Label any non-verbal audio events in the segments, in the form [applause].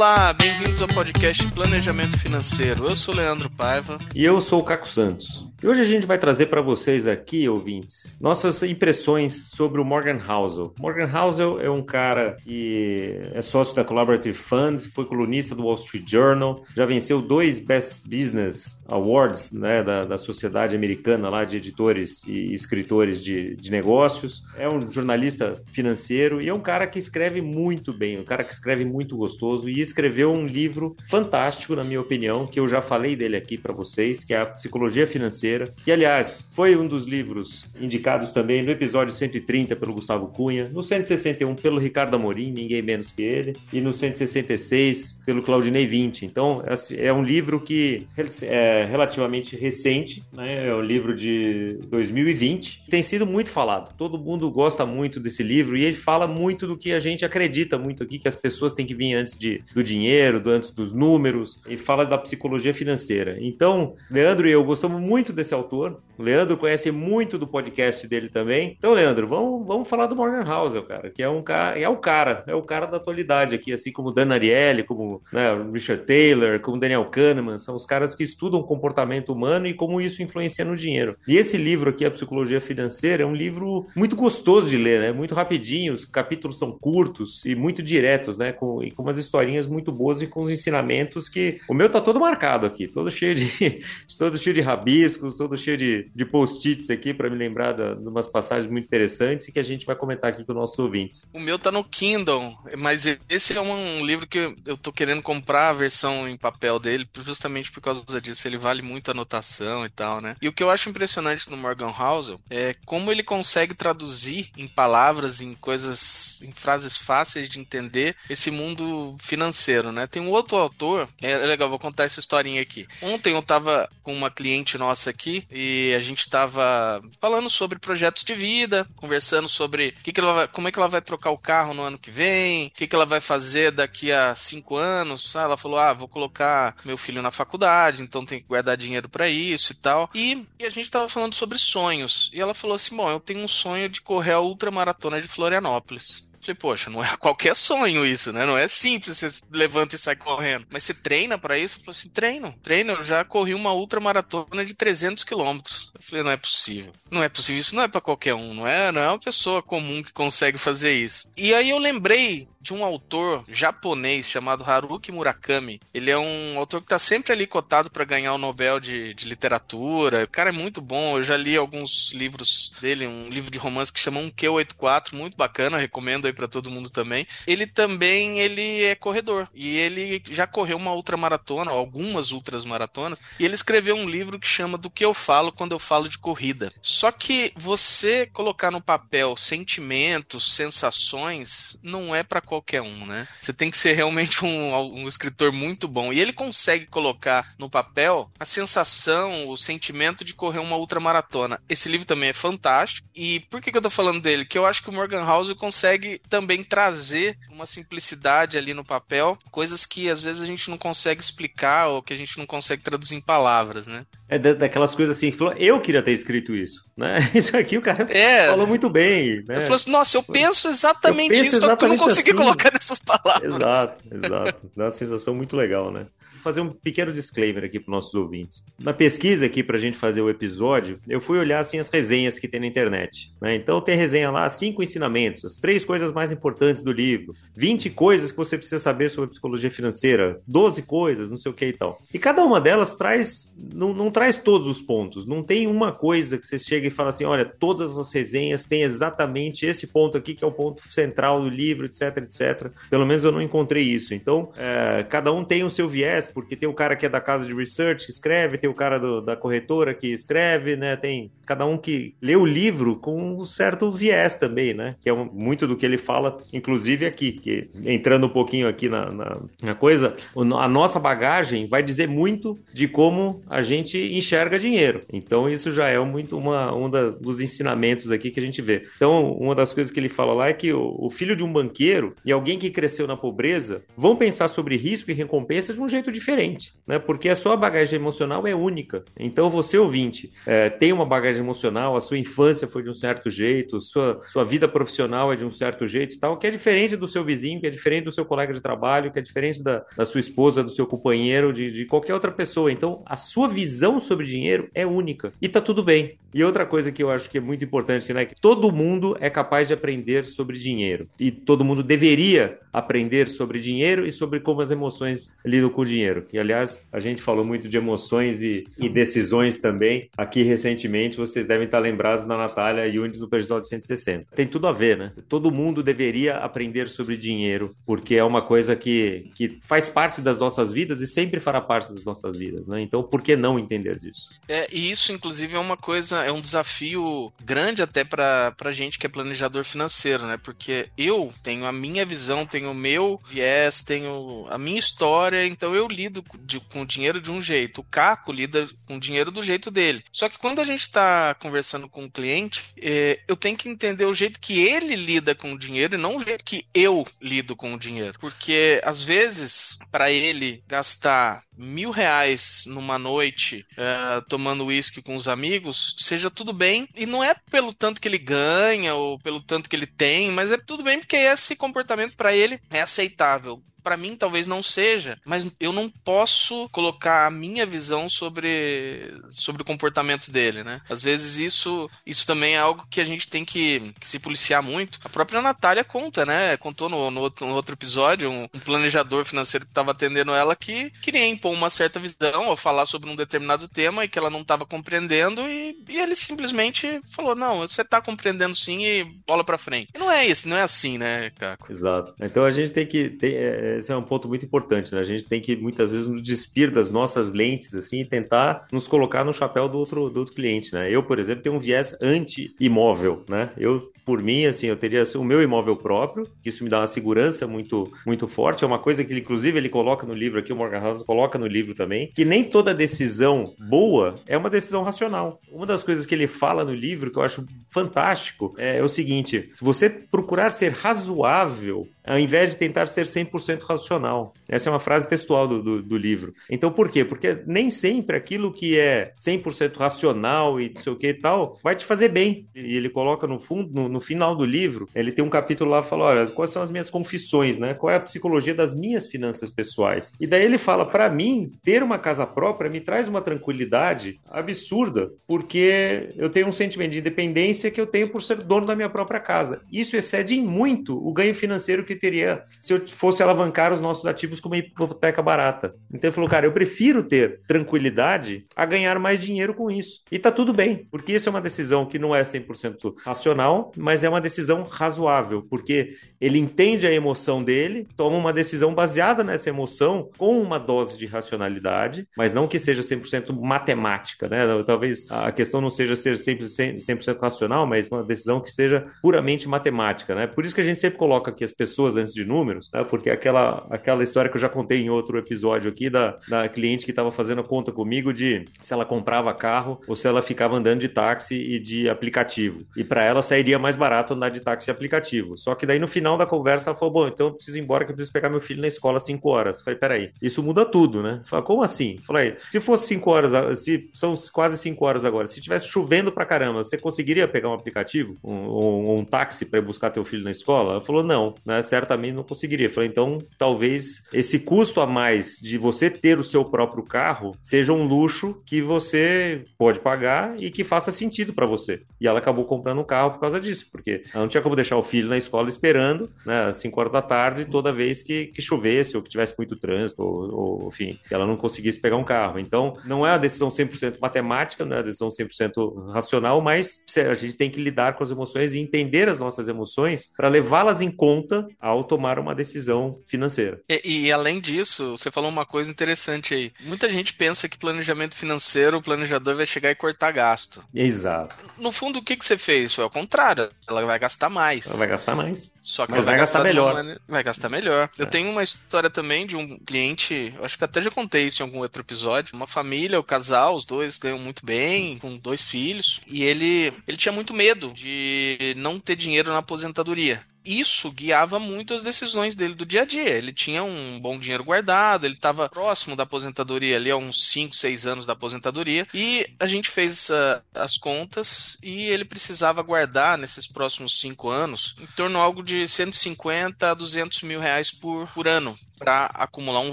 Olá, bem-vindos ao podcast Planejamento Financeiro. Eu sou Leandro Paiva. E eu sou o Caco Santos. E hoje a gente vai trazer para vocês aqui, ouvintes, nossas impressões sobre o Morgan Housel. Morgan Housel é um cara que é sócio da Collaborative Fund, foi colunista do Wall Street Journal, já venceu dois Best Business Awards né, da, da Sociedade Americana lá de editores e escritores de, de negócios. É um jornalista financeiro e é um cara que escreve muito bem, um cara que escreve muito gostoso e escreveu um livro fantástico, na minha opinião, que eu já falei dele aqui para vocês, que é a Psicologia Financeira que aliás foi um dos livros indicados também no episódio 130 pelo Gustavo Cunha, no 161 pelo Ricardo Amorim, ninguém menos que ele, e no 166 pelo Claudinei 20. Então é um livro que é relativamente recente, né? é um livro de 2020, tem sido muito falado. Todo mundo gosta muito desse livro e ele fala muito do que a gente acredita muito aqui, que as pessoas têm que vir antes de, do dinheiro, do, antes dos números, e fala da psicologia financeira. Então, Leandro e eu gostamos muito desse autor. O Leandro conhece muito do podcast dele também. Então, Leandro, vamos, vamos falar do Morgan Housel, cara, que é um cara, é o cara, é o cara da atualidade aqui, assim como Dan Ariely, como né, Richard Taylor, como Daniel Kahneman, são os caras que estudam o comportamento humano e como isso influencia no dinheiro. E esse livro aqui, A Psicologia Financeira, é um livro muito gostoso de ler, né? Muito rapidinho, os capítulos são curtos e muito diretos, né? Com, e com umas historinhas muito boas e com os ensinamentos que o meu tá todo marcado aqui, todo cheio de [laughs] todo cheio de rabiscos, todo cheio de, de post-its aqui para me lembrar de umas passagens muito interessantes e que a gente vai comentar aqui com nossos ouvintes. O meu tá no Kindle, mas esse é um livro que eu tô querendo comprar a versão em papel dele, justamente por causa disso. Ele vale muito anotação e tal, né? E o que eu acho impressionante no Morgan Housel é como ele consegue traduzir em palavras, em coisas, em frases fáceis de entender esse mundo financeiro, né? Tem um outro autor, é legal, vou contar essa historinha aqui. Ontem eu tava com uma cliente nossa e a gente estava falando sobre projetos de vida, conversando sobre que que ela vai, como é que ela vai trocar o carro no ano que vem, o que, que ela vai fazer daqui a cinco anos. Ah, ela falou: ah, vou colocar meu filho na faculdade, então tem que guardar dinheiro para isso e tal. E, e a gente estava falando sobre sonhos. E ela falou assim: bom, eu tenho um sonho de correr a ultramaratona de Florianópolis. Falei, poxa, não é [laughs] qualquer sonho isso, né? Não é simples, você levanta e sai correndo. Mas você treina para isso? Eu falei assim, treino, treino. Eu já corri uma ultramaratona de 300 quilômetros. Eu falei, não é possível. Não é possível, isso não é para qualquer um, não é? Não é uma pessoa comum que consegue fazer isso. E aí eu lembrei de um autor japonês chamado Haruki Murakami. Ele é um autor que está sempre ali cotado para ganhar o Nobel de, de, literatura. O cara é muito bom. Eu já li alguns livros dele, um livro de romance que chama um Q84, muito bacana, recomendo aí para todo mundo também. Ele também ele é corredor e ele já correu uma ultramaratona, algumas ultras maratonas, e ele escreveu um livro que chama Do que eu falo quando eu falo de corrida. Só que você colocar no papel sentimentos, sensações, não é para qualquer um, né? Você tem que ser realmente um, um escritor muito bom. E ele consegue colocar no papel a sensação, o sentimento de correr uma ultramaratona. Esse livro também é fantástico. E por que, que eu tô falando dele? Que eu acho que o Morgan House consegue também trazer uma simplicidade ali no papel, coisas que às vezes a gente não consegue explicar ou que a gente não consegue traduzir em palavras, né? É daquelas coisas assim, eu queria ter escrito isso, né? [laughs] Isso aqui o cara é. falou muito bem. Né? Eu assim, nossa, eu penso exatamente eu penso isso, exatamente só que eu não consegui assim. colocar nessas palavras. Exato, exato. Dá uma sensação muito legal, né? Fazer um pequeno disclaimer aqui para nossos ouvintes. Na pesquisa aqui para a gente fazer o episódio, eu fui olhar assim as resenhas que tem na internet. Né? Então tem resenha lá, cinco ensinamentos, as três coisas mais importantes do livro, 20 coisas que você precisa saber sobre psicologia financeira, 12 coisas, não sei o que e tal. E cada uma delas traz, não, não traz todos os pontos. Não tem uma coisa que você chega e fala assim, olha, todas as resenhas têm exatamente esse ponto aqui que é o ponto central do livro, etc, etc. Pelo menos eu não encontrei isso. Então, é, cada um tem o seu viés porque tem o cara que é da casa de research que escreve, tem o cara do, da corretora que escreve, né? Tem cada um que lê o livro com um certo viés também, né? Que é um, muito do que ele fala, inclusive aqui, que entrando um pouquinho aqui na, na, na coisa, a nossa bagagem vai dizer muito de como a gente enxerga dinheiro. Então, isso já é muito uma, um da, dos ensinamentos aqui que a gente vê. Então, uma das coisas que ele fala lá é que o, o filho de um banqueiro e alguém que cresceu na pobreza vão pensar sobre risco e recompensa de um jeito diferente diferente, né? Porque a sua bagagem emocional é única. Então, você ouvinte é, tem uma bagagem emocional, a sua infância foi de um certo jeito, sua, sua vida profissional é de um certo jeito e tal, que é diferente do seu vizinho, que é diferente do seu colega de trabalho, que é diferente da, da sua esposa, do seu companheiro, de, de qualquer outra pessoa. Então, a sua visão sobre dinheiro é única. E tá tudo bem. E outra coisa que eu acho que é muito importante, né? Que todo mundo é capaz de aprender sobre dinheiro. E todo mundo deveria aprender sobre dinheiro e sobre como as emoções lidam com o dinheiro. E, aliás, a gente falou muito de emoções e, e decisões também. Aqui, recentemente, vocês devem estar lembrados da Natália Yunes no episódio 160. Tem tudo a ver, né? Todo mundo deveria aprender sobre dinheiro, porque é uma coisa que, que faz parte das nossas vidas e sempre fará parte das nossas vidas, né? Então, por que não entender disso? É, e isso, inclusive, é uma coisa, é um desafio grande até para a gente que é planejador financeiro, né? Porque eu tenho a minha visão, tenho o meu viés, tenho a minha história, então eu lido de, com o dinheiro de um jeito. O Caco lida com o dinheiro do jeito dele. Só que quando a gente está conversando com o cliente, é, eu tenho que entender o jeito que ele lida com o dinheiro e não o jeito que eu lido com o dinheiro. Porque às vezes, para ele gastar mil reais numa noite uh, tomando uísque com os amigos, seja tudo bem. E não é pelo tanto que ele ganha ou pelo tanto que ele tem, mas é tudo bem porque esse comportamento para ele é aceitável para mim talvez não seja, mas eu não posso colocar a minha visão sobre, sobre o comportamento dele, né? Às vezes isso, isso também é algo que a gente tem que, que se policiar muito. A própria Natália conta, né? Contou no, no, outro, no outro episódio um, um, planejador financeiro que estava atendendo ela que queria impor uma certa visão ou falar sobre um determinado tema e que ela não estava compreendendo e, e, ele simplesmente falou, não, você está compreendendo sim e bola para frente. E não é isso, não é assim, né, Caco? Exato. Então a gente tem que... Tem, é esse é um ponto muito importante, né? A gente tem que muitas vezes nos despir das nossas lentes, assim, e tentar nos colocar no chapéu do outro, do outro cliente, né? Eu, por exemplo, tenho um viés anti-imóvel, né? Eu por mim, assim, eu teria o meu imóvel próprio, que isso me dá uma segurança muito, muito forte. É uma coisa que, inclusive, ele coloca no livro aqui, o Morgan House coloca no livro também, que nem toda decisão boa é uma decisão racional. Uma das coisas que ele fala no livro, que eu acho fantástico, é o seguinte: se você procurar ser razoável, ao invés de tentar ser 100% racional. Essa é uma frase textual do, do, do, livro. Então, por quê? Porque nem sempre aquilo que é 100% racional e não sei o que e tal vai te fazer bem. E ele coloca no fundo, no, no final do livro, ele tem um capítulo lá que fala: olha, quais são as minhas confissões, né? Qual é a psicologia das minhas finanças pessoais? E daí ele fala: para mim, ter uma casa própria me traz uma tranquilidade absurda, porque eu tenho um sentimento de independência que eu tenho por ser dono da minha própria casa. Isso excede em muito o ganho financeiro que teria se eu fosse alavancar os nossos ativos com uma hipoteca barata. Então ele falou: cara, eu prefiro ter tranquilidade a ganhar mais dinheiro com isso. E tá tudo bem, porque isso é uma decisão que não é 100% racional, mas é uma decisão razoável, porque ele entende a emoção dele, toma uma decisão baseada nessa emoção com uma dose de racionalidade, mas não que seja 100% matemática, né? Talvez a questão não seja ser 100%, 100 racional, mas uma decisão que seja puramente matemática, né? Por isso que a gente sempre coloca aqui as pessoas antes de números, né? Porque aquela, aquela história que eu já contei em outro episódio aqui da, da cliente que estava fazendo a conta comigo de se ela comprava carro ou se ela ficava andando de táxi e de aplicativo. E para ela sairia mais barato andar de táxi e aplicativo. Só que daí no final da conversa ela falou: Bom, então eu preciso ir embora que eu preciso pegar meu filho na escola às 5 horas. Eu falei: Peraí, isso muda tudo, né? Falei, como assim? Eu falei: Se fosse 5 horas, se são quase 5 horas agora, se tivesse chovendo pra caramba, você conseguiria pegar um aplicativo, um, um, um táxi para buscar teu filho na escola? Ela falou: Não, né? Certamente não conseguiria. Eu falei: Então talvez esse custo a mais de você ter o seu próprio carro seja um luxo que você pode pagar e que faça sentido para você. E ela acabou comprando um carro por causa disso, porque ela não tinha como deixar o filho na escola esperando, né, às 5 horas da tarde, toda vez que, que chovesse ou que tivesse muito trânsito, ou, ou enfim, que ela não conseguisse pegar um carro. Então, não é uma decisão 100% matemática, não é uma decisão 100% racional, mas a gente tem que lidar com as emoções e entender as nossas emoções para levá-las em conta ao tomar uma decisão financeira. E, e, além disso, você falou uma coisa interessante aí. Muita gente pensa que planejamento financeiro, o planejador vai chegar e cortar gasto. Exato. No fundo, o que, que você fez? Foi ao contrário. Ela vai gastar mais. Ela vai gastar mais. Só que Mas vai, vai gastar, gastar melhor. Maneira... Vai gastar melhor. É. Eu tenho uma história também de um cliente, acho que até já contei isso em algum outro episódio. Uma família, o casal, os dois ganham muito bem, com dois filhos. E ele, ele tinha muito medo de não ter dinheiro na aposentadoria. Isso guiava muito as decisões dele do dia a dia. Ele tinha um bom dinheiro guardado, ele estava próximo da aposentadoria ali, há uns 5, 6 anos da aposentadoria, e a gente fez uh, as contas e ele precisava guardar nesses próximos 5 anos em torno de algo de 150 a 200 mil reais por, por ano para acumular um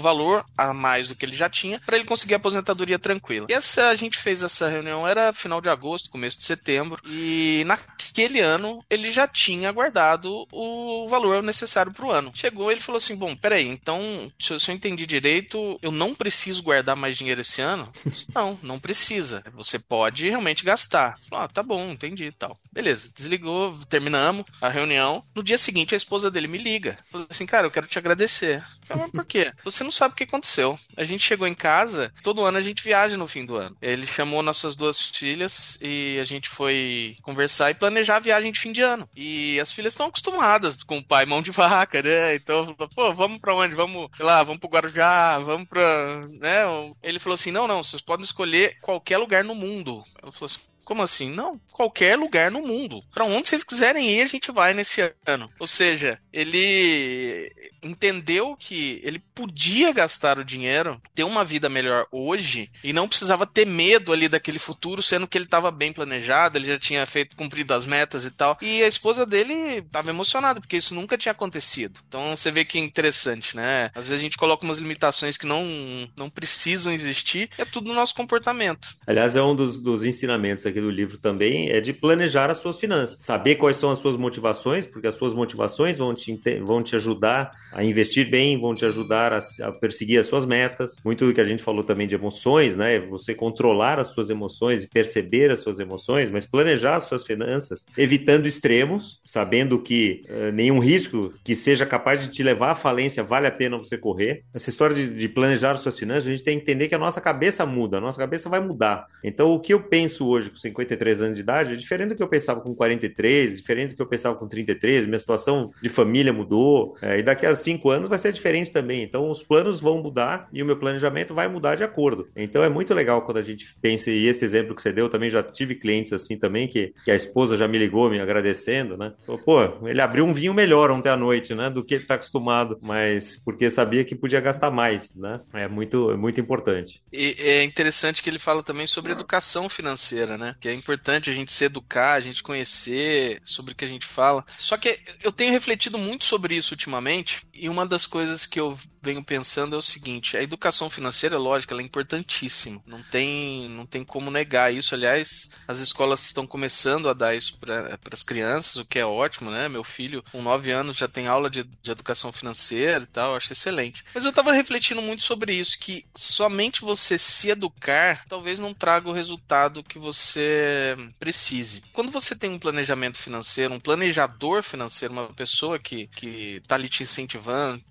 valor a mais do que ele já tinha, para ele conseguir a aposentadoria tranquila. E essa a gente fez essa reunião era final de agosto, começo de setembro, e naquele ano ele já tinha guardado o valor necessário para o ano. Chegou, ele falou assim: "Bom, peraí, então, se eu, se eu entendi direito, eu não preciso guardar mais dinheiro esse ano?" não, não precisa. Você pode realmente gastar. Falou, ah, tá bom, entendi, tal. Beleza, desligou, terminamos a reunião. No dia seguinte a esposa dele me liga. Falou assim: "Cara, eu quero te agradecer." Mas por quê? Você não sabe o que aconteceu. A gente chegou em casa, todo ano a gente viaja no fim do ano. Ele chamou nossas duas filhas e a gente foi conversar e planejar a viagem de fim de ano. E as filhas estão acostumadas com o pai mão de vaca, né? Então, pô, vamos pra onde? Vamos, sei lá, vamos pro Guarujá, vamos pra. Né? Ele falou assim: não, não, vocês podem escolher qualquer lugar no mundo. Eu falei assim, como assim? Não, qualquer lugar no mundo. Para onde vocês quiserem ir, a gente vai nesse ano. Ou seja, ele entendeu que ele podia gastar o dinheiro, ter uma vida melhor hoje e não precisava ter medo ali daquele futuro, sendo que ele estava bem planejado, ele já tinha feito cumprido as metas e tal. E a esposa dele estava emocionada porque isso nunca tinha acontecido. Então você vê que é interessante, né? Às vezes a gente coloca umas limitações que não não precisam existir, é tudo no nosso comportamento. Aliás, é um dos, dos ensinamentos aqui aqui do livro também é de planejar as suas finanças, saber quais são as suas motivações, porque as suas motivações vão te, vão te ajudar a investir bem, vão te ajudar a, a perseguir as suas metas. Muito do que a gente falou também de emoções, né? Você controlar as suas emoções e perceber as suas emoções, mas planejar as suas finanças, evitando extremos, sabendo que uh, nenhum risco que seja capaz de te levar à falência vale a pena você correr. Essa história de, de planejar as suas finanças, a gente tem que entender que a nossa cabeça muda, a nossa cabeça vai mudar. Então, o que eu penso hoje, 53 anos de idade é diferente do que eu pensava com 43, diferente do que eu pensava com 33. Minha situação de família mudou. É, e daqui a cinco anos vai ser diferente também. Então, os planos vão mudar e o meu planejamento vai mudar de acordo. Então, é muito legal quando a gente pensa, e esse exemplo que você deu, também já tive clientes assim também, que, que a esposa já me ligou me agradecendo, né? Falou, pô, ele abriu um vinho melhor ontem à noite, né? Do que ele está acostumado, mas porque sabia que podia gastar mais, né? É muito, é muito importante. E é interessante que ele fala também sobre educação financeira, né? Que é importante a gente se educar, a gente conhecer sobre o que a gente fala. Só que eu tenho refletido muito sobre isso ultimamente, e uma das coisas que eu venho pensando é o seguinte: a educação financeira, lógico, ela é importantíssima. Não tem, não tem como negar isso. Aliás, as escolas estão começando a dar isso para as crianças, o que é ótimo, né? Meu filho, com 9 anos, já tem aula de, de educação financeira e tal, acho excelente. Mas eu estava refletindo muito sobre isso, que somente você se educar talvez não traga o resultado que você precise. Quando você tem um planejamento financeiro, um planejador financeiro, uma pessoa que, que tá ali te incentivando,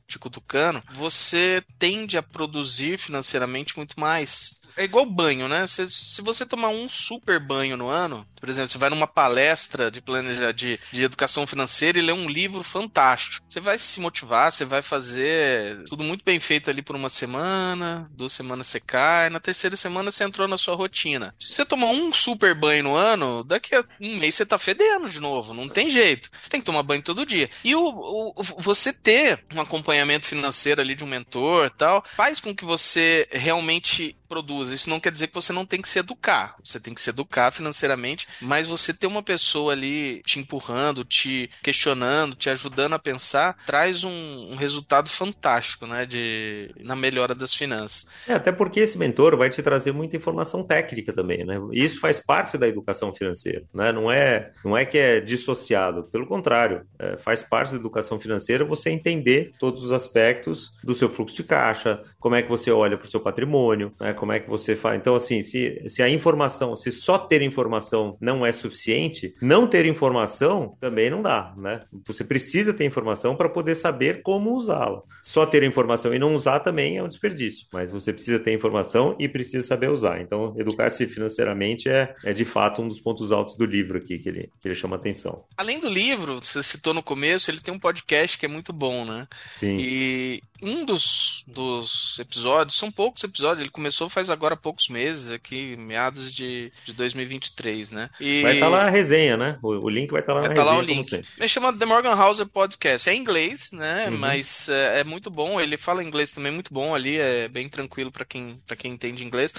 te cutucando, você tende a produzir financeiramente muito mais é igual banho, né? Se, se você tomar um super banho no ano, por exemplo, você vai numa palestra de planejar de, de educação financeira e lê um livro fantástico. Você vai se motivar, você vai fazer tudo muito bem feito ali por uma semana, duas semanas você cai, na terceira semana você entrou na sua rotina. Se você tomar um super banho no ano, daqui a um mês você tá fedendo de novo, não tem jeito. Você tem que tomar banho todo dia. E o, o você ter um acompanhamento financeiro ali de um mentor tal, faz com que você realmente produza. Isso não quer dizer que você não tem que se educar. Você tem que se educar financeiramente, mas você ter uma pessoa ali te empurrando, te questionando, te ajudando a pensar, traz um, um resultado fantástico, né? De, na melhora das finanças. É, até porque esse mentor vai te trazer muita informação técnica também, né? Isso faz parte da educação financeira, né? Não é, não é que é dissociado, pelo contrário, é, faz parte da educação financeira você entender todos os aspectos do seu fluxo de caixa, como é que você olha para o seu patrimônio, né? Como é que você faz. Então, assim, se, se a informação, se só ter informação não é suficiente, não ter informação também não dá, né? Você precisa ter informação para poder saber como usá-la. Só ter informação e não usar também é um desperdício, mas você precisa ter informação e precisa saber usar. Então, educar-se financeiramente é, é de fato um dos pontos altos do livro aqui que ele, que ele chama atenção. Além do livro, você citou no começo, ele tem um podcast que é muito bom, né? Sim. E um dos, dos episódios, são poucos episódios, ele começou faz agora poucos meses, aqui, meados de, de 2023, né? E... Vai estar tá lá a resenha, né? O, o link vai estar tá lá vai na tá resenha. Vai estar lá o link. Ele chama The Morgan House Podcast. É em inglês, né? Uhum. Mas é, é, muito bom. Ele fala inglês também muito bom ali, é bem tranquilo para quem, pra quem entende inglês.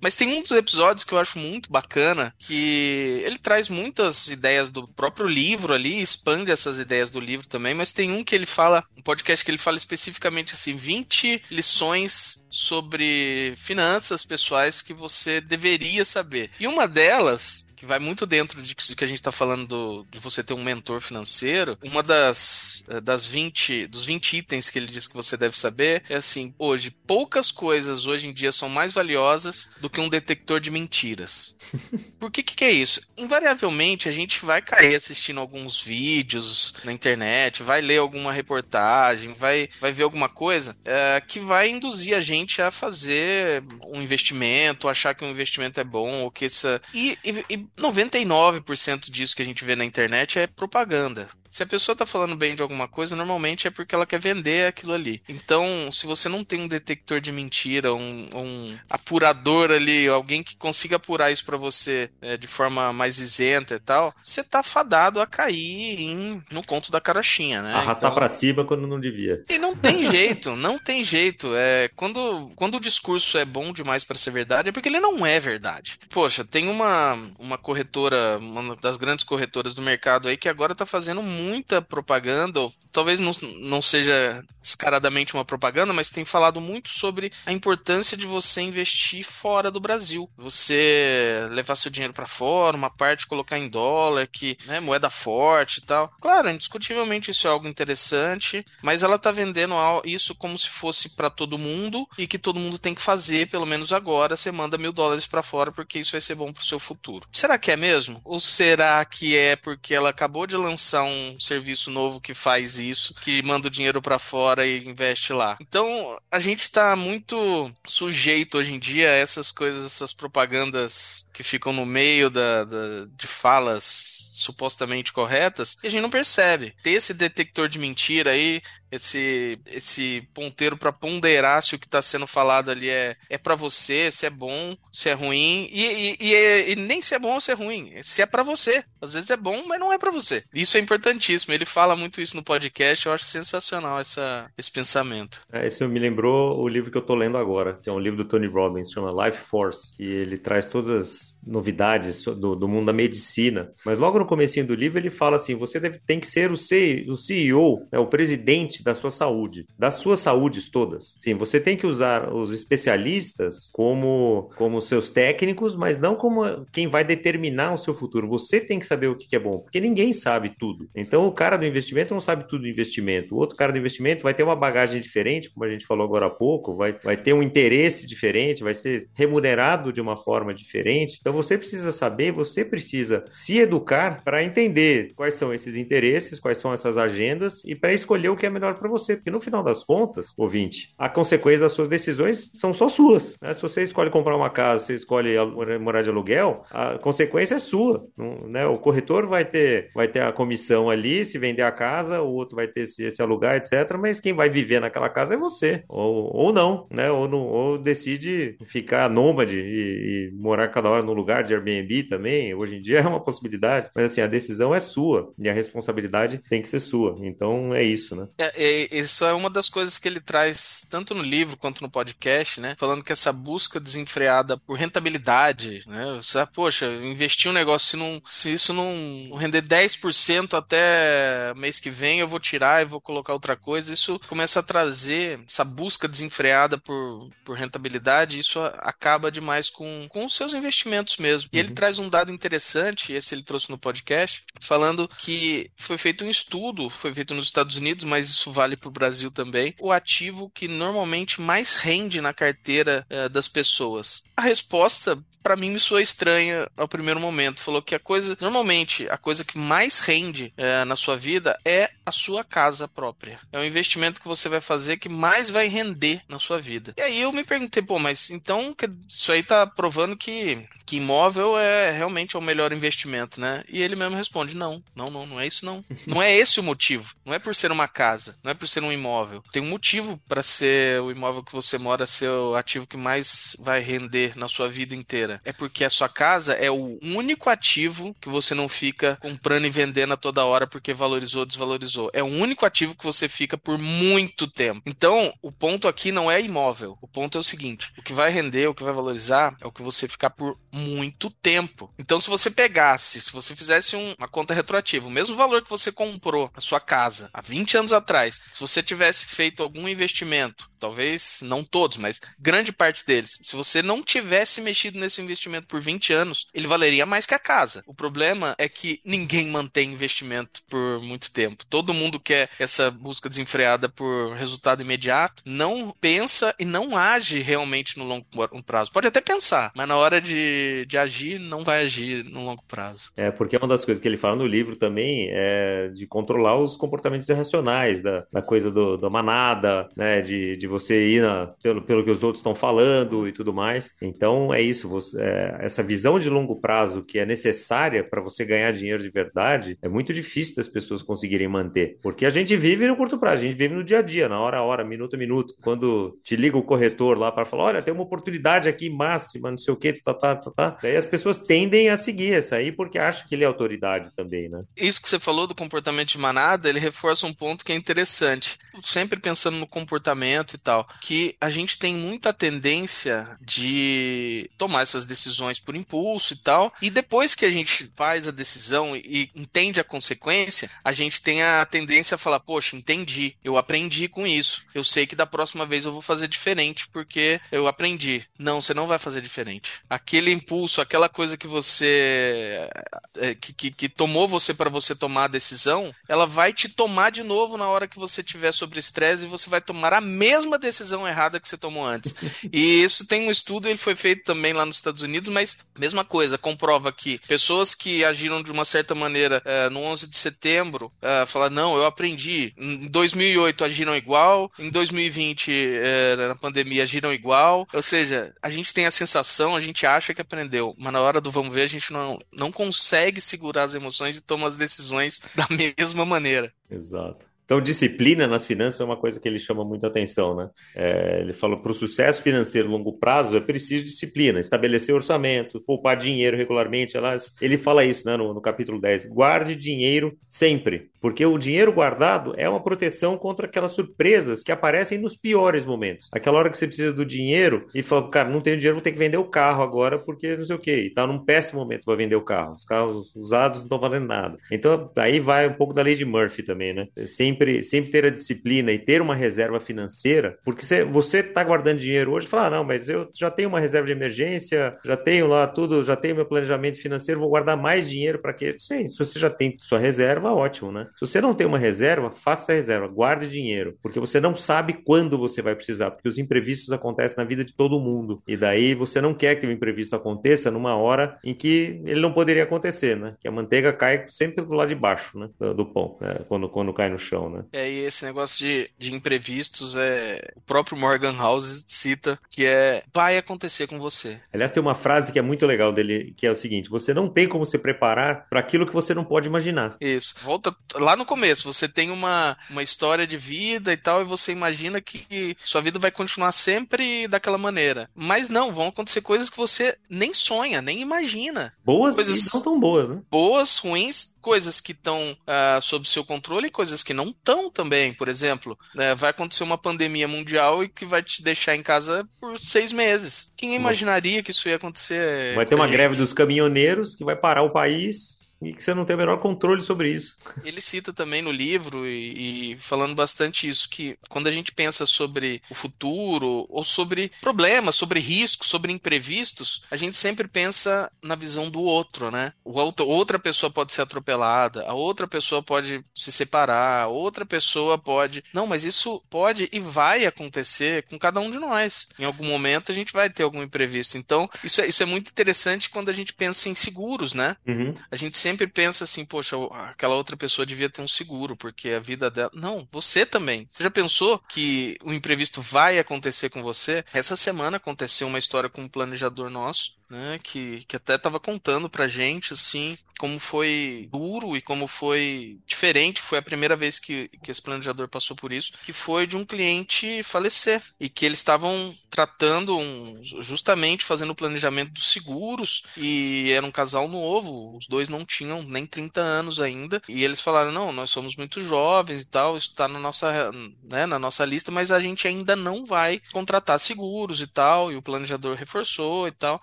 Mas tem um dos episódios que eu acho muito bacana, que ele traz muitas ideias do próprio livro ali, expande essas ideias do livro também, mas tem um que ele fala, um podcast que ele fala especificamente assim, 20 lições sobre finanças pessoais que você deveria saber. E uma delas que vai muito dentro de que a gente está falando do, de você ter um mentor financeiro, uma das, eh, das 20, dos 20 itens que ele diz que você deve saber é assim, hoje, poucas coisas hoje em dia são mais valiosas do que um detector de mentiras. [laughs] Por que, que é isso? Invariavelmente a gente vai cair assistindo alguns vídeos na internet, vai ler alguma reportagem, vai, vai ver alguma coisa é, que vai induzir a gente a fazer um investimento, achar que um investimento é bom, ou que essa. E, e, e 99% disso que a gente vê na internet é propaganda. Se a pessoa está falando bem de alguma coisa, normalmente é porque ela quer vender aquilo ali. Então, se você não tem um detector de mentira, um, um apurador ali, alguém que consiga apurar isso para você é, de forma mais isenta e tal, você tá fadado a cair em, no conto da carochinha, né? Arrastar então... para cima quando não devia. E não tem [laughs] jeito, não tem jeito. É, quando, quando o discurso é bom demais para ser verdade, é porque ele não é verdade. Poxa, tem uma, uma corretora, uma das grandes corretoras do mercado aí, que agora tá fazendo muita propaganda, ou talvez não, não seja descaradamente uma propaganda, mas tem falado muito sobre a importância de você investir fora do Brasil. Você levar seu dinheiro para fora, uma parte colocar em dólar, que né, moeda forte e tal. Claro, indiscutivelmente isso é algo interessante, mas ela tá vendendo isso como se fosse para todo mundo e que todo mundo tem que fazer, pelo menos agora, você manda mil dólares para fora porque isso vai ser bom pro seu futuro. Será que é mesmo? Ou será que é porque ela acabou de lançar um um serviço novo que faz isso, que manda o dinheiro para fora e investe lá. Então, a gente está muito sujeito hoje em dia a essas coisas, essas propagandas que ficam no meio da, da de falas supostamente corretas, e a gente não percebe. Ter esse detector de mentira aí, esse esse ponteiro para ponderar se o que está sendo falado ali é, é para você, se é bom, se é ruim, e, e, e, e, nem se é bom ou se é ruim, se é para você. Às vezes é bom, mas não é para você. Isso é importantíssimo. Ele fala muito isso no podcast, eu acho sensacional essa, esse pensamento. É, esse me lembrou o livro que eu tô lendo agora, que é um livro do Tony Robbins, chama Life Force, e ele traz todas as novidades do, do mundo da medicina. Mas logo no comecinho do livro ele fala assim, você deve, tem que ser o, CEO, o CEO, né, o presidente da sua saúde, das suas saúdes todas. Sim, você tem que usar os especialistas como, como seus técnicos, mas não como quem vai determinar o seu futuro. Você tem que saber o que é bom, porque ninguém sabe tudo. Então o cara do investimento não sabe tudo do investimento. O outro cara do investimento vai ter uma bagagem diferente, como a gente falou agora há pouco, vai, vai ter um interesse diferente, vai ser remunerado de uma forma diferente. Então você precisa saber, você precisa se educar para entender quais são esses interesses, quais são essas agendas e para escolher o que é melhor para você. Porque no final das contas, ouvinte, a consequência das suas decisões são só suas. Né? Se você escolhe comprar uma casa, você escolhe morar de aluguel, a consequência é sua. Né? O corretor vai ter, vai ter a comissão ali, se vender a casa, o outro vai ter se, se alugar, etc. Mas quem vai viver naquela casa é você. Ou, ou não, né? Ou, não, ou decide ficar nômade e, e morar cada hora no lugar lugar de Airbnb também, hoje em dia [laughs] é uma possibilidade, mas assim, a decisão é sua e a responsabilidade tem que ser sua. Então é isso, né? É, é, isso é uma das coisas que ele traz tanto no livro quanto no podcast, né? Falando que essa busca desenfreada por rentabilidade, né? Você, poxa, investir um negócio, se, não, se isso não render 10% até mês que vem, eu vou tirar e vou colocar outra coisa. Isso começa a trazer essa busca desenfreada por, por rentabilidade, isso acaba demais com, com os seus investimentos mesmo. E uhum. ele traz um dado interessante, esse ele trouxe no podcast, falando que foi feito um estudo, foi feito nos Estados Unidos, mas isso vale para o Brasil também, o ativo que normalmente mais rende na carteira uh, das pessoas. A resposta para mim me soa estranha ao primeiro momento. Falou que a coisa, normalmente, a coisa que mais rende é, na sua vida é a sua casa própria. É o investimento que você vai fazer que mais vai render na sua vida. E aí eu me perguntei, pô, mas então isso aí tá provando que, que imóvel é realmente é o melhor investimento, né? E ele mesmo responde: não, não, não, não é isso não. [laughs] Não é esse o motivo. Não é por ser uma casa, não é por ser um imóvel. Tem um motivo para ser o imóvel que você mora ser o ativo que mais vai render na sua vida inteira. É porque a sua casa é o único ativo que você não fica comprando e vendendo a toda hora porque valorizou ou desvalorizou. É o único ativo que você fica por muito tempo. Então, o ponto aqui não é imóvel. O ponto é o seguinte: o que vai render, o que vai valorizar é o que você ficar por muito tempo. Então, se você pegasse, se você fizesse um, uma conta retroativa, o mesmo valor que você comprou a sua casa há 20 anos atrás, se você tivesse feito algum investimento, talvez não todos, mas grande parte deles, se você não tivesse mexido nesse investimento por 20 anos, ele valeria mais que a casa. O problema é que ninguém mantém investimento por muito tempo. Todo mundo quer essa busca desenfreada por resultado imediato, não pensa e não age realmente no longo prazo. Pode até pensar, mas na hora de, de agir, não vai agir no longo prazo. É, porque uma das coisas que ele fala no livro também é de controlar os comportamentos irracionais, da, da coisa do, da manada, né, de, de você ir na, pelo, pelo que os outros estão falando e tudo mais. Então é isso, você, é, essa visão de longo prazo que é necessária para você ganhar dinheiro de verdade é muito difícil das pessoas conseguirem manter, porque a gente vive no curto prazo, a gente vive no dia a dia, na hora a hora, minuto a minuto. Quando te liga o corretor lá para falar, olha, tem uma oportunidade aqui máxima, não sei o que, tá, tá, tá, tá. Daí as pessoas tendem a seguir essa aí porque acham que ele é autoridade também, né? Isso que você falou do comportamento de manada, ele reforça um ponto que é interessante. Sempre pensando no comportamento e tal, que a gente tem muita tendência de tomar essas decisões por impulso e tal, e depois que a gente faz a decisão e entende a consequência, a gente tem a tendência a falar, poxa, entendi, eu aprendi com isso, eu sei que da próxima vez eu vou fazer diferente porque eu aprendi. Não, você não vai fazer diferente. Aquele impulso, aquela coisa que você é, que, que, que tomou você para você tomar a decisão, ela vai te tomar de novo na hora que você tiver sobre estresse e você vai tomar a mesma decisão errada que você tomou antes. e isso tem um estudo, ele foi feito também lá nos Estados Unidos, mas mesma coisa, comprova que pessoas que agiram de uma certa maneira é, no 11 de setembro, é, falaram, não, eu aprendi. Em 2008 agiram igual, em 2020 é, na pandemia agiram igual. Ou seja, a gente tem a sensação, a gente acha que aprendeu, mas na hora do vamos ver a gente não, não consegue segurar as emoções e toma as decisões da [laughs] mesma maneira. Exato. Então, disciplina nas finanças é uma coisa que ele chama muita atenção, né? É, ele fala para o sucesso financeiro longo prazo é preciso disciplina, estabelecer orçamento, poupar dinheiro regularmente. Elas, ele fala isso né, no, no capítulo 10. Guarde dinheiro sempre, porque o dinheiro guardado é uma proteção contra aquelas surpresas que aparecem nos piores momentos. Aquela hora que você precisa do dinheiro e fala, cara, não tenho dinheiro, vou ter que vender o carro agora porque não sei o quê. E tá num péssimo momento para vender o carro. Os carros usados não estão valendo nada. Então, aí vai um pouco da lei de Murphy também, né? Sempre sempre, sempre ter a disciplina e ter uma reserva financeira, porque você está guardando dinheiro hoje e fala, ah, não, mas eu já tenho uma reserva de emergência, já tenho lá tudo, já tenho meu planejamento financeiro, vou guardar mais dinheiro para quê? Sim, se você já tem sua reserva, ótimo, né? Se você não tem uma reserva, faça a reserva, guarde dinheiro, porque você não sabe quando você vai precisar, porque os imprevistos acontecem na vida de todo mundo, e daí você não quer que o imprevisto aconteça numa hora em que ele não poderia acontecer, né? Que a manteiga cai sempre do lado de baixo, né? Do, do pão, né? quando, quando cai no chão, né? É, e esse negócio de, de imprevistos é. O próprio Morgan House cita que é. Vai acontecer com você. Aliás, tem uma frase que é muito legal dele, que é o seguinte: você não tem como se preparar para aquilo que você não pode imaginar. Isso. Volta lá no começo. Você tem uma, uma história de vida e tal, e você imagina que sua vida vai continuar sempre daquela maneira. Mas não, vão acontecer coisas que você nem sonha, nem imagina. Boas coisas não tão boas, né? Boas, ruins, coisas que estão uh, ah, sob seu controle e coisas que não estão também. Por exemplo, né, vai acontecer uma pandemia mundial e que vai te deixar em casa por seis meses. Quem imaginaria que isso ia acontecer? Vai ter uma greve dos caminhoneiros que vai parar o país e que você não tem o menor controle sobre isso. Ele cita também no livro e, e falando bastante isso que quando a gente pensa sobre o futuro ou sobre problemas, sobre riscos, sobre imprevistos, a gente sempre pensa na visão do outro, né? O outro, outra pessoa pode ser atropelada, a outra pessoa pode se separar, outra pessoa pode. Não, mas isso pode e vai acontecer com cada um de nós. Em algum momento a gente vai ter algum imprevisto. Então, isso é, isso é muito interessante quando a gente pensa em seguros, né? Uhum. A gente sempre pensa assim, poxa, aquela outra pessoa devia ter um seguro, porque a vida dela. Não, você também. Você já pensou que o imprevisto vai acontecer com você? Essa semana aconteceu uma história com um planejador nosso né? Que, que até estava contando pra gente, assim, como foi duro e como foi diferente. Foi a primeira vez que, que esse planejador passou por isso, que foi de um cliente falecer. E que eles estavam tratando, um, justamente fazendo o planejamento dos seguros, e era um casal novo, os dois não tinham nem 30 anos ainda, e eles falaram, não, nós somos muito jovens e tal, isso está na nossa, né, na nossa lista, mas a gente ainda não vai contratar seguros e tal, e o planejador reforçou e tal.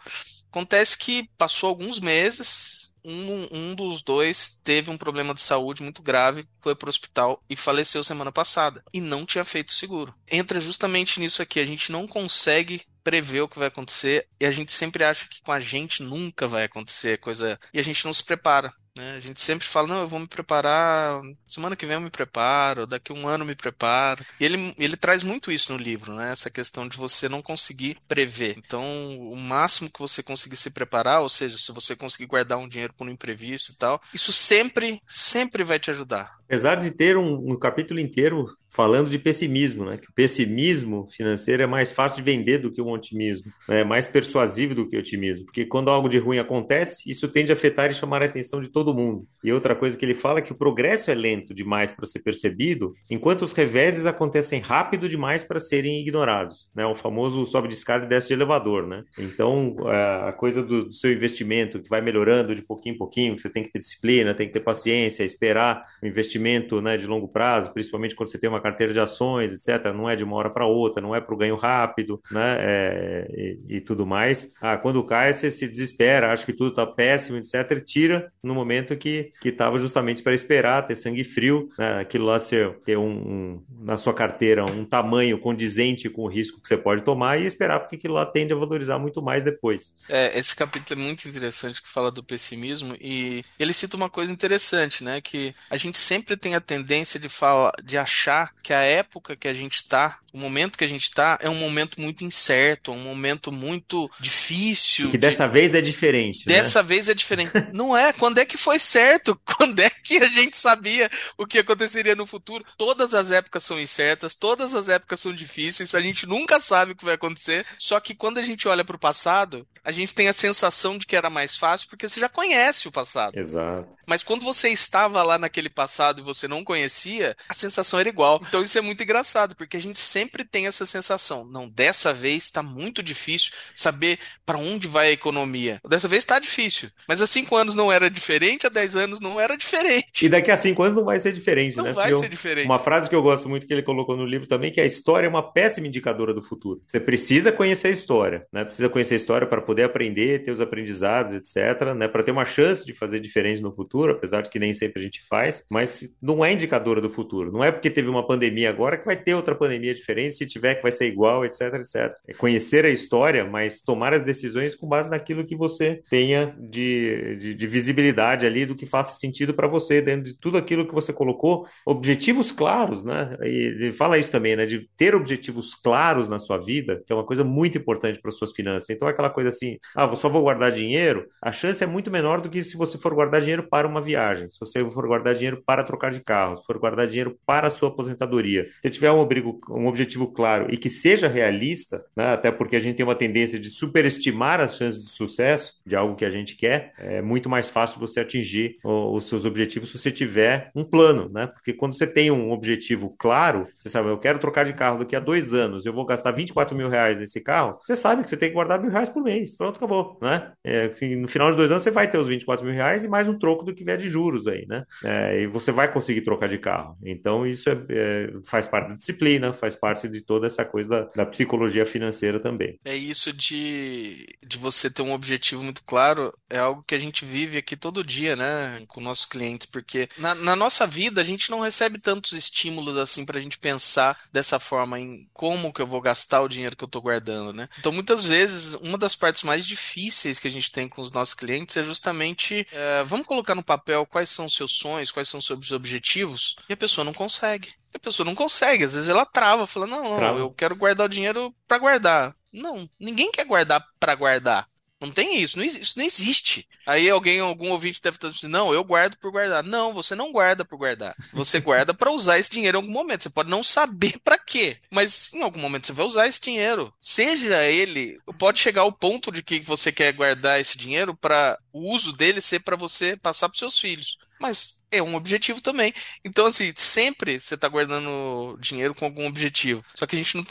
Acontece que passou alguns meses, um, um dos dois teve um problema de saúde muito grave, foi para o hospital e faleceu semana passada. E não tinha feito seguro. Entra justamente nisso aqui. A gente não consegue prever o que vai acontecer e a gente sempre acha que com a gente nunca vai acontecer coisa e a gente não se prepara. Né? A gente sempre fala, não, eu vou me preparar, semana que vem eu me preparo, daqui a um ano eu me preparo. E ele, ele traz muito isso no livro, né? Essa questão de você não conseguir prever. Então, o máximo que você conseguir se preparar, ou seja, se você conseguir guardar um dinheiro para um imprevisto e tal, isso sempre, sempre vai te ajudar. Apesar de ter um, um capítulo inteiro falando de pessimismo, né? Que o pessimismo financeiro é mais fácil de vender do que o otimismo, né? é mais persuasivo do que o otimismo, porque quando algo de ruim acontece, isso tende a afetar e chamar a atenção de todo mundo. E outra coisa que ele fala é que o progresso é lento demais para ser percebido, enquanto os reveses acontecem rápido demais para serem ignorados, né? O famoso sobe de escada e desce de elevador, né? Então, a coisa do, seu investimento que vai melhorando de pouquinho em pouquinho, que você tem que ter disciplina, tem que ter paciência, esperar o investimento, né, de longo prazo, principalmente quando você tem uma carteira de ações, etc. Não é de uma hora para outra, não é para o ganho rápido, né? É, e, e, tudo mais. Ah, quando cai, você se desespera, acha que tudo está péssimo, etc. E tira no momento que estava justamente para esperar, ter sangue frio, né? aquilo lá ser, ter um, um, na sua carteira um tamanho condizente com o risco que você pode tomar e esperar, porque aquilo lá tende a valorizar muito mais depois. É, esse capítulo é muito interessante que fala do pessimismo e ele cita uma coisa interessante, né? Que a gente sempre tem a tendência de falar, de achar que a época que a gente está, o momento que a gente está, é um momento muito incerto, um momento muito difícil. Que dessa vez é diferente. Né? Dessa né? vez é diferente. [laughs] Não é? Quando é que foi certo? [laughs] Quando é que a gente sabia o que aconteceria no futuro? Todas as épocas são incertas, todas as épocas são difíceis, a gente nunca sabe o que vai acontecer. Só que quando a gente olha para o passado, a gente tem a sensação de que era mais fácil porque você já conhece o passado. Exato. Mas quando você estava lá naquele passado e você não conhecia, a sensação era igual. Então isso é muito engraçado, porque a gente sempre tem essa sensação. Não, dessa vez está muito difícil saber para onde vai a economia. Dessa vez está difícil. Mas há cinco anos não era diferente, há dez anos não era diferente. E daqui a cinco anos não vai ser diferente, não né? Não vai ser diferente. Uma frase que eu gosto muito que ele colocou no livro também, que a história é uma péssima indicadora do futuro. Você precisa conhecer a história, né? Precisa conhecer a história para poder aprender, ter os aprendizados, etc., né? Para ter uma chance de fazer diferente no futuro futuro, apesar de que nem sempre a gente faz, mas não é indicadora do futuro. Não é porque teve uma pandemia agora que vai ter outra pandemia diferente, se tiver que vai ser igual, etc, etc. É conhecer a história, mas tomar as decisões com base naquilo que você tenha de, de, de visibilidade ali, do que faça sentido para você, dentro de tudo aquilo que você colocou, objetivos claros, né? E fala isso também, né? De ter objetivos claros na sua vida, que é uma coisa muito importante para suas finanças. Então, aquela coisa assim, ah, só vou guardar dinheiro, a chance é muito menor do que se você for guardar dinheiro para uma viagem, se você for guardar dinheiro para trocar de carro, se for guardar dinheiro para a sua aposentadoria, se tiver um, obrigo, um objetivo claro e que seja realista, né, até porque a gente tem uma tendência de superestimar as chances de sucesso de algo que a gente quer, é muito mais fácil você atingir os seus objetivos se você tiver um plano, né? Porque quando você tem um objetivo claro, você sabe, eu quero trocar de carro daqui a dois anos, eu vou gastar 24 mil reais nesse carro, você sabe que você tem que guardar mil reais por mês. Pronto, acabou, né? É, no final de dois anos você vai ter os 24 mil reais e mais um troco do que vier de juros aí, né? É, e você vai conseguir trocar de carro. Então, isso é, é, faz parte da disciplina, faz parte de toda essa coisa da, da, psicologia financeira também. É isso de, de você ter um objetivo muito claro, é algo que a gente vive aqui todo dia, né, com nossos clientes, porque na, na nossa vida a gente não recebe tantos estímulos assim para a gente pensar dessa forma em como que eu vou gastar o dinheiro que eu estou guardando, né? Então muitas vezes uma das partes mais difíceis que a gente tem com os nossos clientes é justamente é, vamos colocar no papel quais são os seus sonhos, quais são os seus objetivos, e a pessoa não consegue. A pessoa não consegue, às vezes ela trava, fala: "Não, não, trava. eu quero guardar o dinheiro para guardar". Não, ninguém quer guardar para guardar. Não tem isso, não, isso não existe. Aí alguém, algum ouvinte deve estar dizendo, não, eu guardo por guardar. Não, você não guarda por guardar. Você guarda para usar esse dinheiro em algum momento. Você pode não saber [laughs] para quê, mas em algum momento você vai usar esse dinheiro. Seja ele, pode chegar ao ponto de que você quer guardar esse dinheiro para o uso dele ser para você passar para seus filhos. Mas é um objetivo também. Então, assim, sempre você está guardando dinheiro com algum objetivo. Só que a gente não,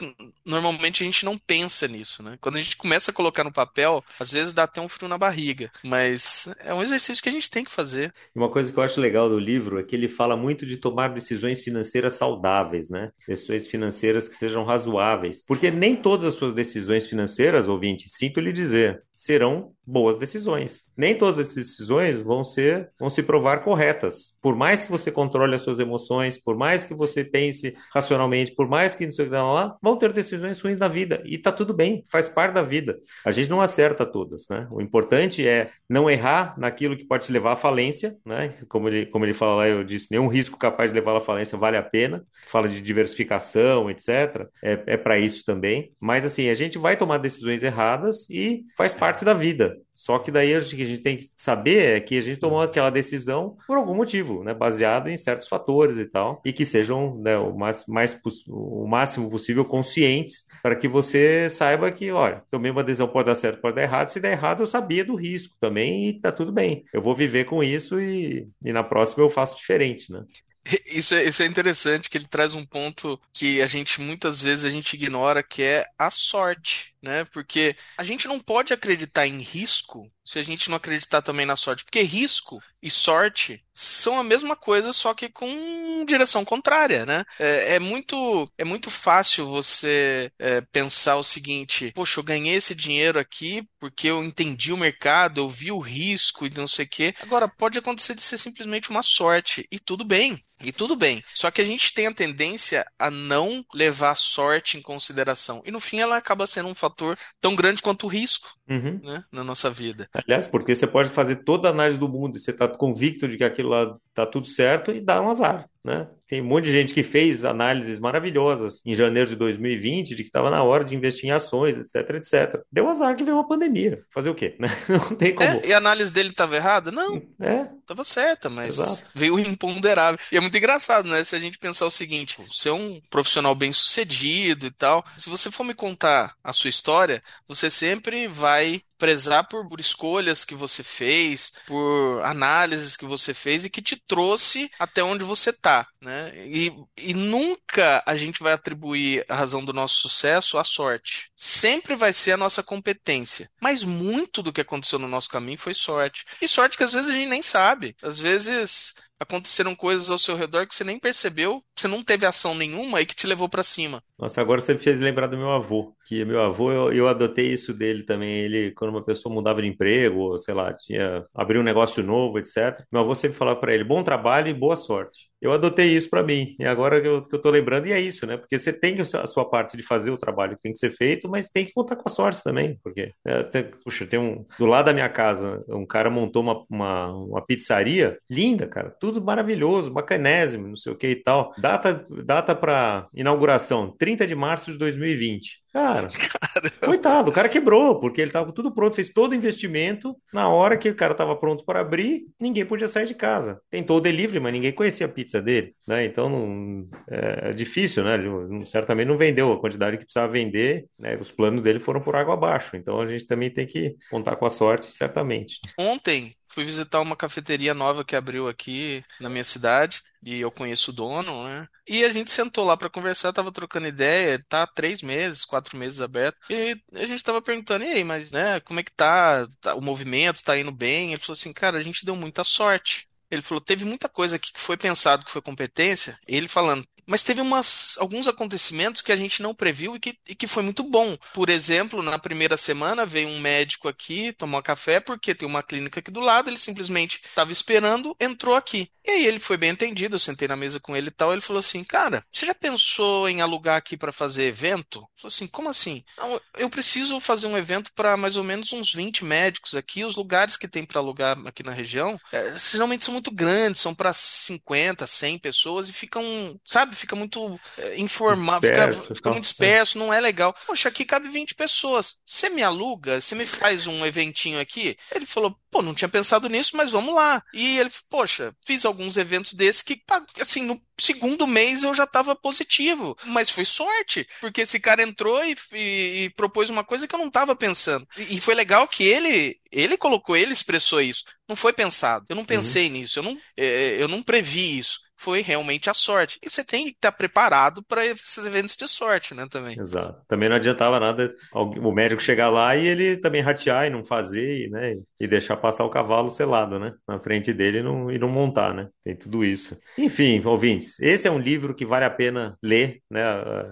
normalmente a gente não pensa nisso, né? Quando a gente começa a colocar no papel, às vezes dá até um frio na barriga. Mas é um exercício que a gente tem que fazer. Uma coisa que eu acho legal do livro é que ele fala muito de tomar decisões financeiras saudáveis, né? Decisões financeiras que sejam razoáveis. Porque nem todas as suas decisões financeiras, ouvinte, sinto lhe dizer, serão boas decisões. Nem todas as decisões vão ser vão se provar corretas. Por mais que você controle as suas emoções, por mais que você pense racionalmente, por mais que não sei o que lá, vão ter decisões ruins na vida e tá tudo bem, faz parte da vida. A gente não acerta todas, né? O importante é não errar naquilo que pode te levar à falência, né? Como ele como ele fala lá, eu disse, nenhum risco capaz de levar à falência vale a pena. Fala de diversificação, etc. É, é para isso também. Mas assim, a gente vai tomar decisões erradas e faz parte da vida. Só que daí a gente, a gente tem que saber é que a gente tomou aquela decisão por algum motivo, né? Baseado em certos fatores e tal, e que sejam né, o, mais, mais, o máximo possível conscientes para que você saiba que, olha, tomei uma decisão, pode dar certo, pode dar errado. Se der errado, eu sabia do risco também e tá tudo bem. Eu vou viver com isso e, e na próxima eu faço diferente, né? [laughs] Isso é, isso é interessante que ele traz um ponto que a gente muitas vezes a gente ignora, que é a sorte, né? Porque a gente não pode acreditar em risco se a gente não acreditar também na sorte, porque risco e sorte são a mesma coisa, só que com direção contrária, né? É, é muito é muito fácil você é, pensar o seguinte: poxa, eu ganhei esse dinheiro aqui porque eu entendi o mercado, eu vi o risco e não sei o quê. Agora pode acontecer de ser simplesmente uma sorte e tudo bem. E tudo bem. Só que a gente tem a tendência a não levar a sorte em consideração. E no fim ela acaba sendo um fator tão grande quanto o risco uhum. né, na nossa vida. Aliás, porque você pode fazer toda a análise do mundo e você está convicto de que aquilo lá está tudo certo e dá um azar. Né? Tem um monte de gente que fez análises maravilhosas em janeiro de 2020 de que estava na hora de investir em ações, etc, etc. Deu azar que veio uma pandemia. Fazer o quê? [laughs] Não tem como. É, e a análise dele estava errada? Não. É. Estava certa, mas Exato. veio imponderável. E é muito engraçado, né? Se a gente pensar o seguinte: você é um profissional bem sucedido e tal. Se você for me contar a sua história, você sempre vai prezar por, por, escolhas que você fez, por análises que você fez e que te trouxe até onde você tá, né? E, e nunca a gente vai atribuir a razão do nosso sucesso à sorte. Sempre vai ser a nossa competência. Mas muito do que aconteceu no nosso caminho foi sorte. E sorte que às vezes a gente nem sabe. Às vezes aconteceram coisas ao seu redor que você nem percebeu, você não teve ação nenhuma e que te levou para cima. Nossa, agora você me fez lembrar do meu avô, que meu avô, eu, eu adotei isso dele também. Ele, quando uma pessoa mudava de emprego, ou sei lá, tinha abriu um negócio novo, etc. Meu avô sempre falava para ele: bom trabalho e boa sorte eu adotei isso para mim. E agora que eu, que eu tô lembrando, e é isso, né? Porque você tem a sua parte de fazer o trabalho que tem que ser feito, mas tem que contar com a sorte também. Porque, é, tem, puxa, tem um. Do lado da minha casa, um cara montou uma, uma, uma pizzaria linda, cara. Tudo maravilhoso, bacanésimo, não sei o que e tal. Data, data para inauguração: 30 de março de 2020. Cara, [laughs] Caramba. coitado, o cara quebrou, porque ele estava tudo pronto, fez todo o investimento. Na hora que o cara estava pronto para abrir, ninguém podia sair de casa. Tentou o delivery, mas ninguém conhecia a pizza dele, né? Então não, é, é difícil, né? Ele certamente não vendeu a quantidade que precisava vender, né? Os planos dele foram por água abaixo. Então a gente também tem que contar com a sorte, certamente. Ontem fui visitar uma cafeteria nova que abriu aqui na minha cidade e eu conheço o dono, né? E a gente sentou lá para conversar, tava trocando ideia, tá há três meses, quatro meses aberto, e a gente tava perguntando, e aí, mas, né, como é que tá, tá o movimento, tá indo bem? Ele falou assim, cara, a gente deu muita sorte. Ele falou, teve muita coisa aqui que foi pensado que foi competência, ele falando, mas teve umas, alguns acontecimentos que a gente não previu e que, e que foi muito bom. Por exemplo, na primeira semana veio um médico aqui tomar café porque tem uma clínica aqui do lado, ele simplesmente estava esperando, entrou aqui. E aí ele foi bem entendido, eu sentei na mesa com ele e tal, ele falou assim, cara, você já pensou em alugar aqui para fazer evento? Eu falei assim, como assim? Não, eu preciso fazer um evento para mais ou menos uns 20 médicos aqui, os lugares que tem para alugar aqui na região, é, geralmente são muito grandes, são para 50, 100 pessoas e ficam, sabe, fica muito é, informal, fica, fica muito disperso, não é legal. Poxa, aqui cabe 20 pessoas. Você me aluga? Você me faz um eventinho aqui? Ele falou, pô, não tinha pensado nisso, mas vamos lá. E ele, poxa, fiz alguns eventos desses que, assim, no segundo mês eu já estava positivo. Mas foi sorte, porque esse cara entrou e, e, e propôs uma coisa que eu não estava pensando. E, e, foi legal que ele, ele colocou, ele expressou isso. Não foi pensado. Eu não pensei uhum. nisso. Eu não, é, eu não previ isso foi realmente a sorte. E você tem que estar preparado para esses eventos de sorte, né, também. Exato. Também não adiantava nada o médico chegar lá e ele também ratear e não fazer, né, e deixar passar o cavalo selado, né, na frente dele e não, e não montar, né. Tem tudo isso. Enfim, ouvintes, esse é um livro que vale a pena ler, né,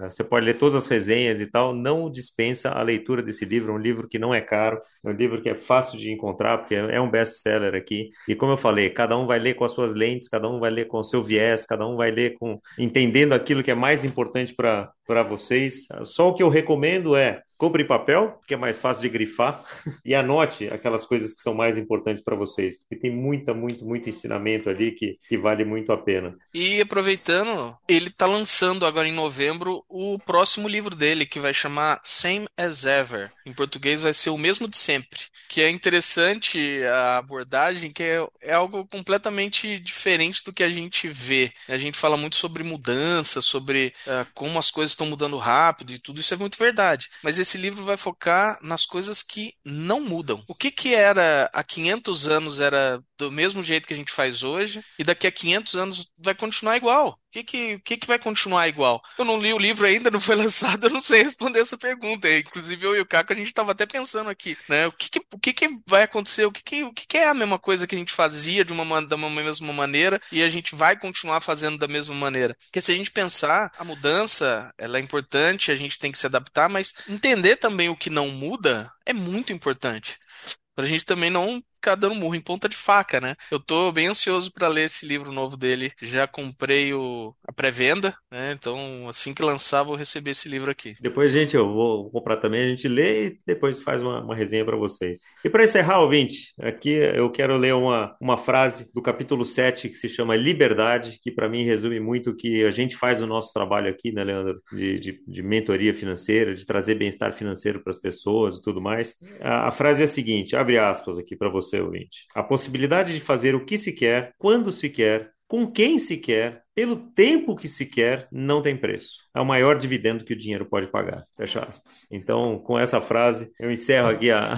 você pode ler todas as resenhas e tal, não dispensa a leitura desse livro, é um livro que não é caro, é um livro que é fácil de encontrar, porque é um best-seller aqui, e como eu falei, cada um vai ler com as suas lentes, cada um vai ler com o seu viés, cada um vai ler com entendendo aquilo que é mais importante para vocês. Só o que eu recomendo é Compre papel, que é mais fácil de grifar, [laughs] e anote aquelas coisas que são mais importantes para vocês, porque tem muita, muito, muito ensinamento ali que, que vale muito a pena. E aproveitando, ele está lançando agora em novembro o próximo livro dele, que vai chamar Same as Ever. Em português vai ser o mesmo de sempre. Que é interessante a abordagem, que é, é algo completamente diferente do que a gente vê. A gente fala muito sobre mudança, sobre uh, como as coisas estão mudando rápido e tudo isso é muito verdade. Mas esse livro vai focar nas coisas que não mudam. O que que era há 500 anos era do mesmo jeito que a gente faz hoje e daqui a 500 anos vai continuar igual. O que que, que que vai continuar igual? Eu não li o livro ainda, não foi [laughs] lançado, eu não sei responder essa pergunta. Inclusive eu e o Caco a gente estava até pensando aqui, né? O que que, o que que vai acontecer? O que que, o que que é a mesma coisa que a gente fazia de uma, da mesma maneira e a gente vai continuar fazendo da mesma maneira? Porque se a gente pensar, a mudança, ela é importante, a gente tem que se adaptar, mas entender também o que não muda é muito importante. Pra gente também não ficar dando murro em ponta de faca, né? Eu tô bem ansioso para ler esse livro novo dele. Já comprei o, a pré-venda, né? Então, assim que lançar, vou receber esse livro aqui. Depois, gente, eu vou comprar também, a gente lê e depois faz uma, uma resenha para vocês. E para encerrar, ouvinte, aqui eu quero ler uma, uma frase do capítulo 7 que se chama Liberdade, que para mim resume muito o que a gente faz no nosso trabalho aqui, né, Leandro? De, de, de mentoria financeira, de trazer bem-estar financeiro para as pessoas e tudo mais. A, a frase é a seguinte, abre aspas aqui para você, ouvinte. A possibilidade de fazer o que se quer, quando se quer, com quem se quer, pelo tempo que se quer, não tem preço. É o maior dividendo que o dinheiro pode pagar. Fecha aspas. Então, com essa frase, eu encerro aqui [laughs] a,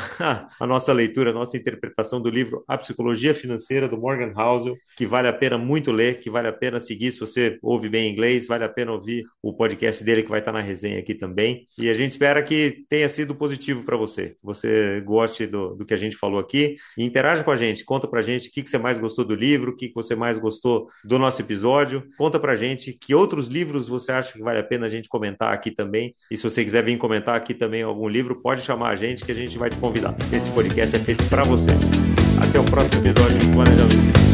a nossa leitura, a nossa interpretação do livro A Psicologia Financeira, do Morgan Housel, que vale a pena muito ler, que vale a pena seguir. Se você ouve bem inglês, vale a pena ouvir o podcast dele, que vai estar na resenha aqui também. E a gente espera que tenha sido positivo para você, que você goste do, do que a gente falou aqui. E interaja com a gente, conta para a gente o que, que você mais gostou do livro, o que, que você mais gostou do nosso episódio. Conta pra gente que outros livros você acha que vale a pena a gente comentar aqui também. E se você quiser vir comentar aqui também algum livro, pode chamar a gente que a gente vai te convidar. Esse podcast é feito para você. Até o próximo episódio do Planejamento.